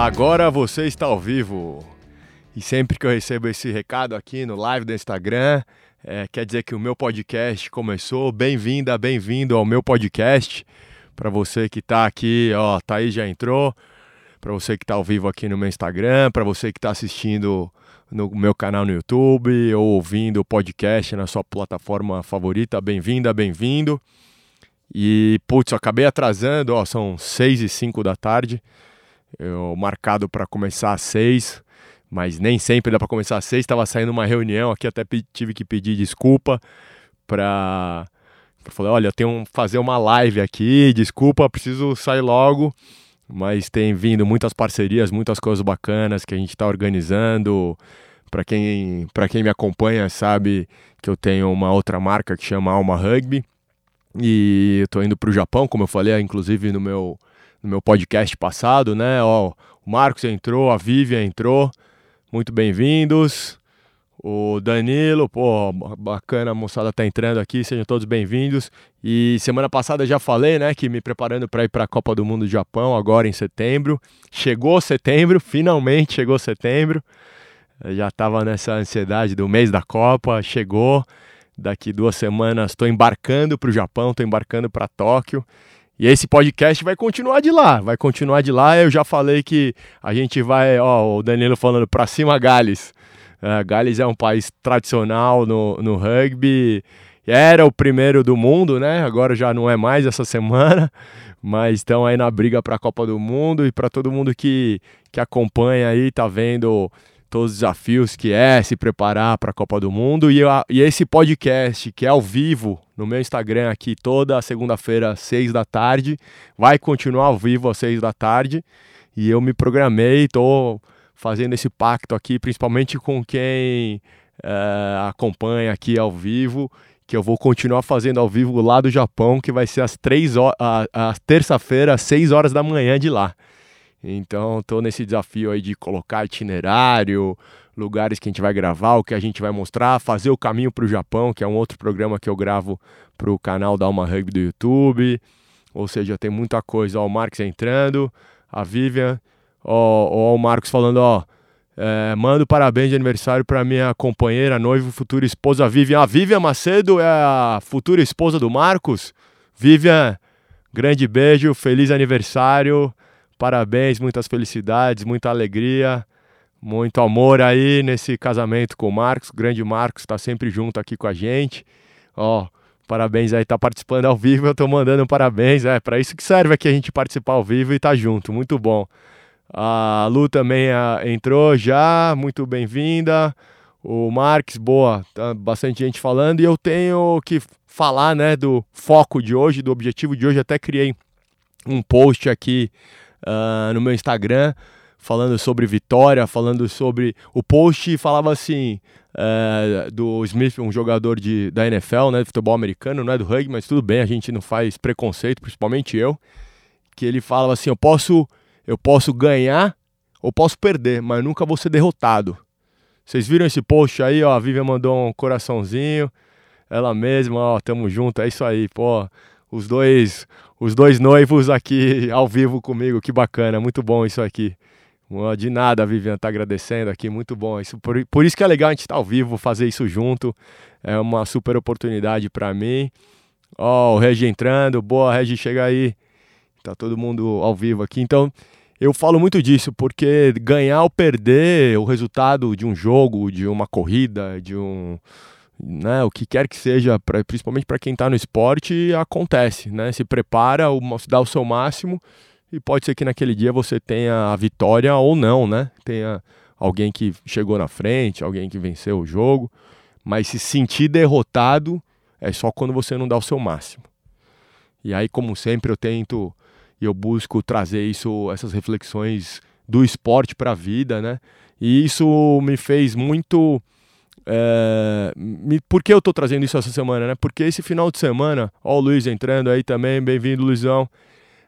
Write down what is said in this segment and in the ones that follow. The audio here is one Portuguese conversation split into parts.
Agora você está ao vivo. E sempre que eu recebo esse recado aqui no live do Instagram, é, quer dizer que o meu podcast começou. Bem-vinda, bem-vindo ao meu podcast. Para você que está aqui, ó, tá aí já entrou. Para você que está ao vivo aqui no meu Instagram, para você que está assistindo no meu canal no YouTube ou ouvindo o podcast na sua plataforma favorita, bem-vinda, bem-vindo. E, putz, eu acabei atrasando, ó, são 6 e 5 da tarde. Eu marcado para começar às 6, mas nem sempre dá para começar às 6. Estava saindo uma reunião aqui, até tive que pedir desculpa para. Falei, olha, eu tenho que fazer uma live aqui, desculpa, preciso sair logo. Mas tem vindo muitas parcerias, muitas coisas bacanas que a gente está organizando. Para quem, quem me acompanha sabe que eu tenho uma outra marca que chama Alma Rugby. E eu tô indo para o Japão, como eu falei, inclusive no meu, no meu podcast passado, né? Ó, o Marcos entrou, a Vivian entrou, muito bem-vindos. O Danilo, pô, bacana, a moçada tá entrando aqui, sejam todos bem-vindos. E semana passada já falei, né, que me preparando para ir para a Copa do Mundo do Japão agora em setembro. Chegou setembro, finalmente chegou setembro. Eu já estava nessa ansiedade do mês da Copa, chegou. Daqui duas semanas estou embarcando para o Japão, estou embarcando para Tóquio. E esse podcast vai continuar de lá, vai continuar de lá. Eu já falei que a gente vai, ó, o Danilo falando para cima Gales. Uh, Gales é um país tradicional no, no rugby. Era o primeiro do mundo, né? Agora já não é mais essa semana, mas estão aí na briga para a Copa do Mundo e para todo mundo que, que acompanha aí, tá vendo todos os desafios que é se preparar para a Copa do Mundo. E, a, e esse podcast, que é ao vivo no meu Instagram aqui, toda segunda-feira, às seis da tarde, vai continuar ao vivo às seis da tarde. E eu me programei, estou fazendo esse pacto aqui, principalmente com quem é, acompanha aqui ao vivo, que eu vou continuar fazendo ao vivo lá do Japão, que vai ser às três horas, a terça-feira, às seis horas da manhã de lá. Então, estou nesse desafio aí de colocar itinerário, lugares que a gente vai gravar, o que a gente vai mostrar, fazer o caminho para o Japão, que é um outro programa que eu gravo para o canal da Alma Rugby do YouTube. Ou seja, tem muita coisa. Ó, o Marcos entrando, a Vivian, ó, ó o Marcos falando, ó, é, mando parabéns de aniversário para minha companheira, noiva, futura esposa Vivian. A Vivian Macedo é a futura esposa do Marcos. Vivian, grande beijo, feliz aniversário. Parabéns, muitas felicidades, muita alegria, muito amor aí nesse casamento com o Marcos. O grande Marcos está sempre junto aqui com a gente. Ó, parabéns aí, tá participando ao vivo. Eu tô mandando um parabéns. É para isso que serve aqui a gente participar ao vivo e tá junto. Muito bom. A Lu também a, entrou já, muito bem-vinda. O Marques, boa, tá bastante gente falando. E eu tenho que falar, né, do foco de hoje, do objetivo de hoje. Até criei um post aqui uh, no meu Instagram falando sobre vitória, falando sobre o post falava assim uh, do Smith, um jogador de, da NFL, né, de futebol americano, não é do rugby, mas tudo bem, a gente não faz preconceito, principalmente eu, que ele falava assim, eu posso eu posso ganhar ou posso perder, mas nunca vou ser derrotado. Vocês viram esse post aí, ó, a Vivian mandou um coraçãozinho, ela mesma, ó, tamo junto, é isso aí, pô, os dois, os dois noivos aqui ao vivo comigo. Que bacana, muito bom isso aqui. De nada, Vivian tá agradecendo aqui, muito bom. Isso, por, por isso que é legal a gente estar tá ao vivo, fazer isso junto. É uma super oportunidade para mim. Ó, oh, o Regi entrando, boa, Regi, chega aí. Tá todo mundo ao vivo aqui. Então, eu falo muito disso, porque ganhar ou perder o resultado de um jogo, de uma corrida, de um, né, o que quer que seja, pra, principalmente para quem está no esporte, acontece, né? Se prepara, dá o seu máximo e pode ser que naquele dia você tenha a vitória ou não, né? Tenha alguém que chegou na frente, alguém que venceu o jogo, mas se sentir derrotado é só quando você não dá o seu máximo. E aí, como sempre, eu tento e eu busco trazer isso, essas reflexões do esporte para a vida, né? E isso me fez muito é, por que eu estou trazendo isso essa semana, né? Porque esse final de semana, ó o Luiz entrando aí também, bem-vindo Luizão.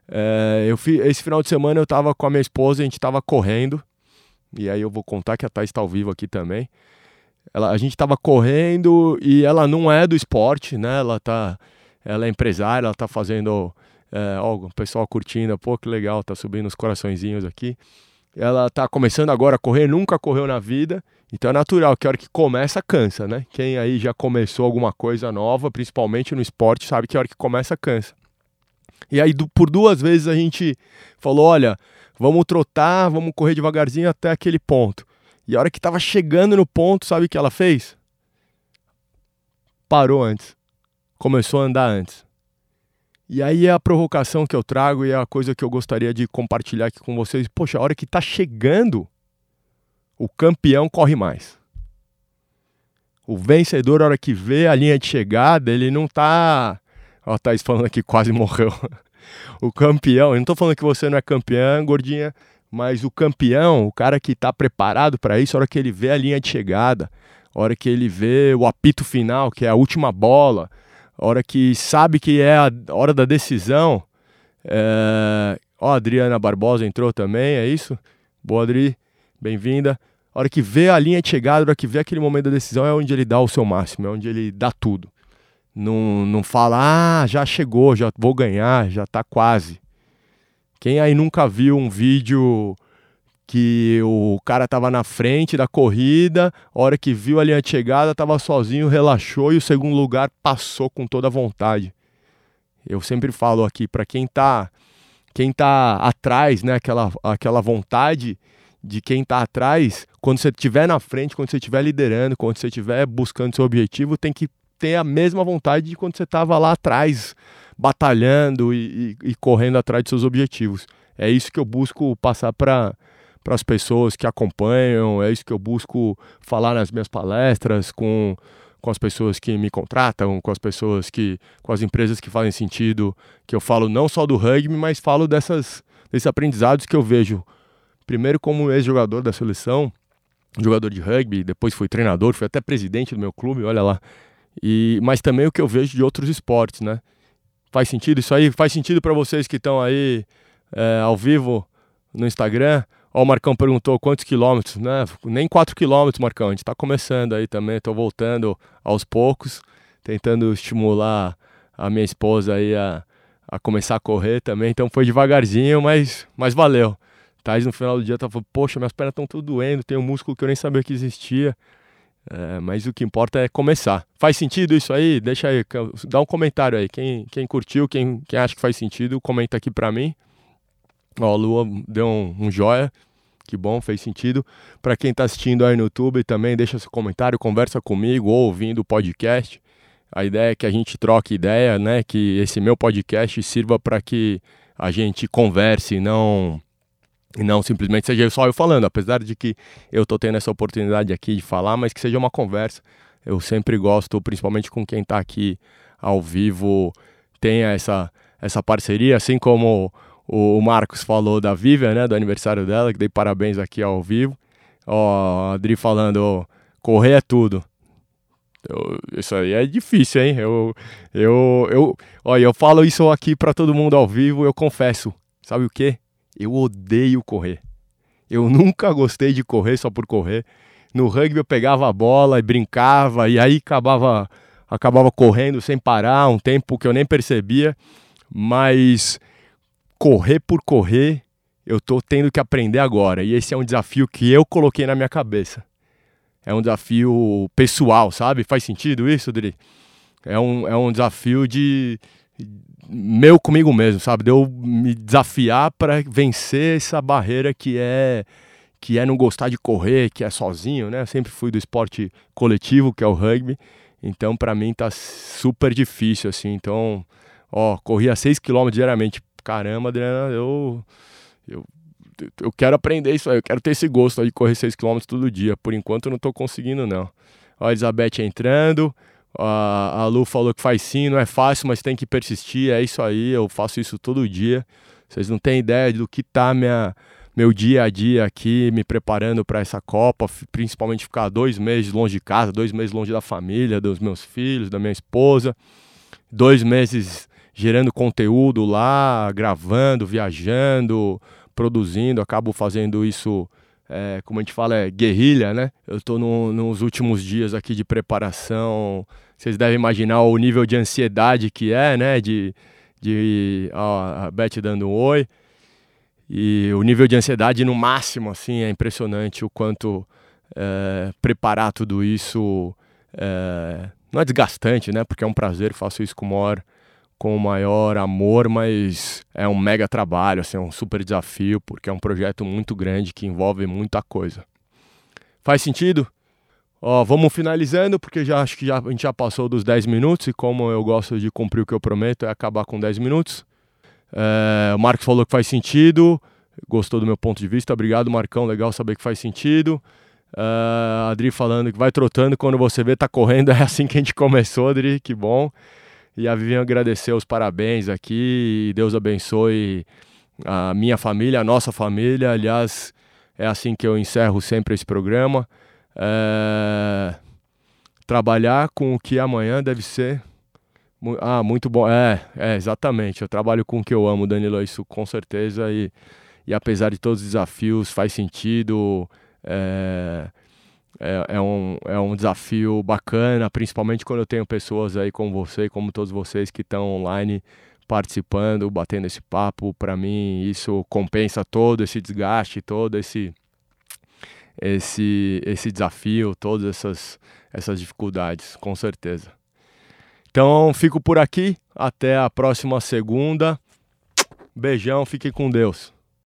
É, eu fi, esse final de semana eu estava com a minha esposa, a gente estava correndo, e aí eu vou contar que a Thais está ao vivo aqui também. Ela, a gente estava correndo e ela não é do esporte, né? Ela tá, ela é empresária, ela está fazendo, é, ó, o pessoal curtindo, pô, que legal, tá subindo os coraçõezinhos aqui. Ela tá começando agora a correr, nunca correu na vida, então é natural que a hora que começa, cansa, né? Quem aí já começou alguma coisa nova, principalmente no esporte, sabe que a hora que começa, cansa. E aí, por duas vezes, a gente falou: olha, vamos trotar, vamos correr devagarzinho até aquele ponto. E a hora que estava chegando no ponto, sabe o que ela fez? Parou antes. Começou a andar antes. E aí é a provocação que eu trago e é a coisa que eu gostaria de compartilhar aqui com vocês. Poxa, a hora que está chegando, o campeão corre mais. O vencedor, a hora que vê a linha de chegada, ele não tá. Ó, tá falando aqui, quase morreu. o campeão, eu não tô falando que você não é campeão, gordinha, mas o campeão, o cara que tá preparado para isso, a hora que ele vê a linha de chegada, a hora que ele vê o apito final, que é a última bola, hora que sabe que é a hora da decisão. É... Ó, a Adriana Barbosa entrou também, é isso? Boa, Adri bem-vinda. Hora que vê a linha de chegada, hora que vê aquele momento da decisão, é onde ele dá o seu máximo, é onde ele dá tudo. Não, não fala, ah, já chegou, já vou ganhar, já tá quase. Quem aí nunca viu um vídeo que o cara tava na frente da corrida, hora que viu a linha de chegada, tava sozinho, relaxou e o segundo lugar passou com toda a vontade. Eu sempre falo aqui para quem tá quem tá atrás, né, aquela aquela vontade de quem está atrás, quando você estiver na frente, quando você estiver liderando, quando você estiver buscando seu objetivo, tem que ter a mesma vontade de quando você estava lá atrás, batalhando e, e, e, correndo atrás de seus objetivos. É isso que eu busco passar para para as pessoas que acompanham, é isso que eu busco falar nas minhas palestras com, com as pessoas que me contratam, com as pessoas que com as empresas que fazem sentido, que eu falo não só do rugby, mas falo dessas desses aprendizados que eu vejo Primeiro como ex-jogador da seleção, jogador de rugby, depois fui treinador, fui até presidente do meu clube, olha lá. E, mas também o que eu vejo de outros esportes, né? Faz sentido isso aí? Faz sentido para vocês que estão aí é, ao vivo no Instagram? Ó, o Marcão perguntou quantos quilômetros, né? Nem 4 quilômetros, Marcão. A gente está começando aí também, estou voltando aos poucos, tentando estimular a minha esposa aí a, a começar a correr também. Então foi devagarzinho, mas, mas valeu. Thais no final do dia tava falando, poxa, minhas pernas estão tudo doendo, tem um músculo que eu nem sabia que existia. É, mas o que importa é começar. Faz sentido isso aí? Deixa aí, dá um comentário aí. Quem, quem curtiu, quem, quem acha que faz sentido, comenta aqui pra mim. Ó, a Lua deu um, um joia. Que bom, fez sentido. Para quem está assistindo aí no YouTube também, deixa seu comentário, conversa comigo ou ouvindo o podcast. A ideia é que a gente troque ideia, né? Que esse meu podcast sirva para que a gente converse, não e não simplesmente seja só eu falando, apesar de que eu estou tendo essa oportunidade aqui de falar, mas que seja uma conversa. Eu sempre gosto, principalmente com quem está aqui ao vivo, tenha essa, essa parceria, assim como o Marcos falou da Vivian, né, do aniversário dela, que dei parabéns aqui ao vivo. Ó, Adri falando, correr é tudo. Eu, isso aí é difícil, hein? Eu, eu, eu, ó, eu falo isso aqui para todo mundo ao vivo, eu confesso. Sabe o quê? Eu odeio correr. Eu nunca gostei de correr só por correr. No rugby eu pegava a bola e brincava e aí acabava acabava correndo sem parar, um tempo que eu nem percebia, mas correr por correr, eu tô tendo que aprender agora. E esse é um desafio que eu coloquei na minha cabeça. É um desafio pessoal, sabe? Faz sentido isso, Dri? É um, é um desafio de, meu comigo mesmo, sabe? De eu me desafiar para vencer essa barreira que é que é não gostar de correr, que é sozinho, né? Eu sempre fui do esporte coletivo, que é o rugby. Então, para mim tá super difícil assim. Então, ó, corria 6 km diariamente. Caramba, Adriana, eu eu eu quero aprender isso aí, eu quero ter esse gosto de correr 6 km todo dia. Por enquanto eu não tô conseguindo não. Ó, a Elizabeth entrando. A, a Lu falou que faz sim, não é fácil, mas tem que persistir. É isso aí, eu faço isso todo dia. Vocês não têm ideia do que tá minha, meu dia a dia aqui, me preparando para essa Copa, principalmente ficar dois meses longe de casa, dois meses longe da família, dos meus filhos, da minha esposa, dois meses gerando conteúdo lá, gravando, viajando, produzindo. Acabo fazendo isso é, como a gente fala, é guerrilha, né? Eu estou no, nos últimos dias aqui de preparação. Vocês devem imaginar o nível de ansiedade que é, né? De, de ó, a Beth dando um oi. e o nível de ansiedade no máximo, assim, é impressionante o quanto é, preparar tudo isso é, não é desgastante, né? Porque é um prazer, faço isso com o maior, com o maior amor, mas é um mega trabalho, assim, é um super desafio, porque é um projeto muito grande que envolve muita coisa. Faz sentido? Ó, vamos finalizando, porque já acho que já, a gente já passou dos 10 minutos, e como eu gosto de cumprir o que eu prometo, é acabar com 10 minutos. É, o Marcos falou que faz sentido, gostou do meu ponto de vista. Obrigado, Marcão. Legal saber que faz sentido. Uh, Adri falando que vai trotando quando você vê tá correndo, é assim que a gente começou, Adri, que bom. E a Vivian agradecer os parabéns aqui, e Deus abençoe a minha família, a nossa família. Aliás, é assim que eu encerro sempre esse programa. É... Trabalhar com o que amanhã deve ser. Ah, muito bom. É, é, exatamente. Eu trabalho com o que eu amo, Danilo, isso com certeza. E, e apesar de todos os desafios, faz sentido. É, é, é, um, é um desafio bacana, principalmente quando eu tenho pessoas aí como você, como todos vocês que estão online participando, batendo esse papo. Para mim, isso compensa todo esse desgaste, todo esse esse esse desafio, todas essas essas dificuldades, com certeza. Então, fico por aqui. Até a próxima segunda. Beijão, fique com Deus.